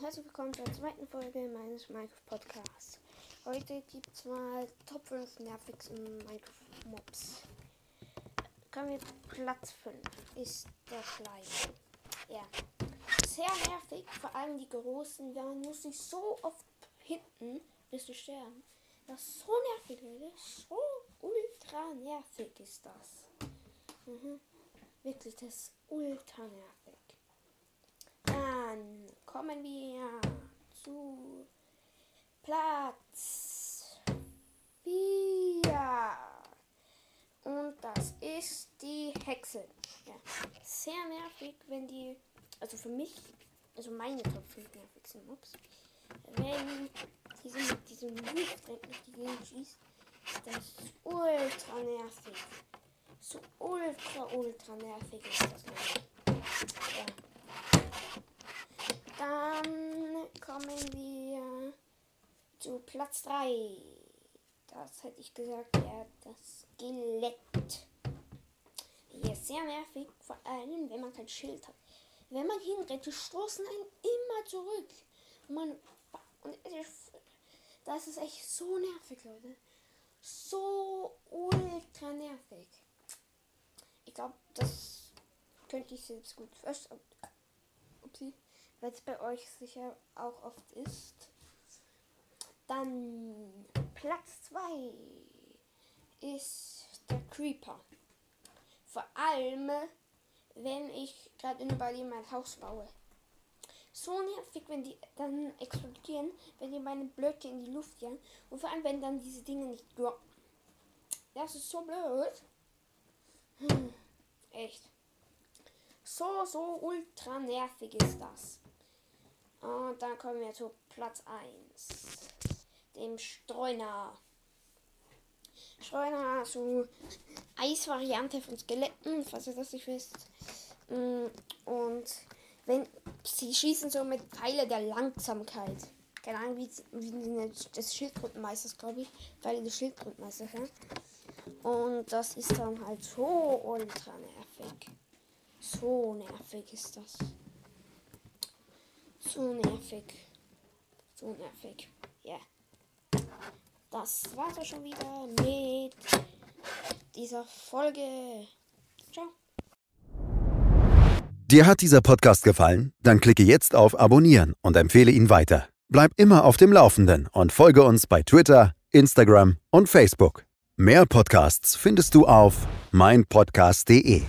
und herzlich willkommen zur zweiten Folge meines Minecraft Podcasts. Heute gibt es mal Top 5 nervigsten Minecraft Mobs. Kommen wir Platz 5 ist der Kleine. Ja, sehr nervig, vor allem die großen, man muss sich so oft hitten, bis du sterben. Das ist so nervig, Leute. So ultra nervig ist das. Mhm. Wirklich, das ist ultra nervig. Dann kommen wir zu Platz 4. Und das ist die Hexe. Ja. Sehr nervig, wenn die, also für mich, also meine Top 5 nervigsten Mobs, wenn diese mit diesem Luft durch die Gegend schießt, das ist ultra nervig. So ultra, ultra nervig ist das. Ja. Dann kommen wir zu Platz 3. Das hätte ich gesagt, ja, das Skelett. Hier ist sehr nervig, vor allem wenn man kein Schild hat. Wenn man hinrennt, die stoßen einen immer zurück. Und man, und das ist echt so nervig, Leute. So ultra nervig. Ich glaube, das könnte ich selbst gut verstehen. Weil es bei euch sicher auch oft ist. Dann Platz 2 ist der Creeper. Vor allem, wenn ich gerade in Bali mein Haus baue. So nervig, wenn die dann explodieren, wenn die meine Blöcke in die Luft jagen. Und vor allem, wenn dann diese Dinge nicht droppen. Das ist so blöd. Hm, echt. So, so ultra nervig ist das. Und dann kommen wir zu Platz 1. Dem Streuner. Streuner, so Eisvariante von Skeletten, falls ihr das nicht wisst. Mm, und wenn sie schießen so mit Pfeile der Langsamkeit. Keine Ahnung, wie, wie des Schildkrötenmeisters, glaube ich. Pfeile des Schildkrötenmeisters, ja. Und das ist dann halt so ultra nervig. So nervig ist das. So nervig. So nervig. Ja. Yeah. Das war's auch schon wieder mit dieser Folge. Ciao. Dir hat dieser Podcast gefallen? Dann klicke jetzt auf Abonnieren und empfehle ihn weiter. Bleib immer auf dem Laufenden und folge uns bei Twitter, Instagram und Facebook. Mehr Podcasts findest du auf meinpodcast.de.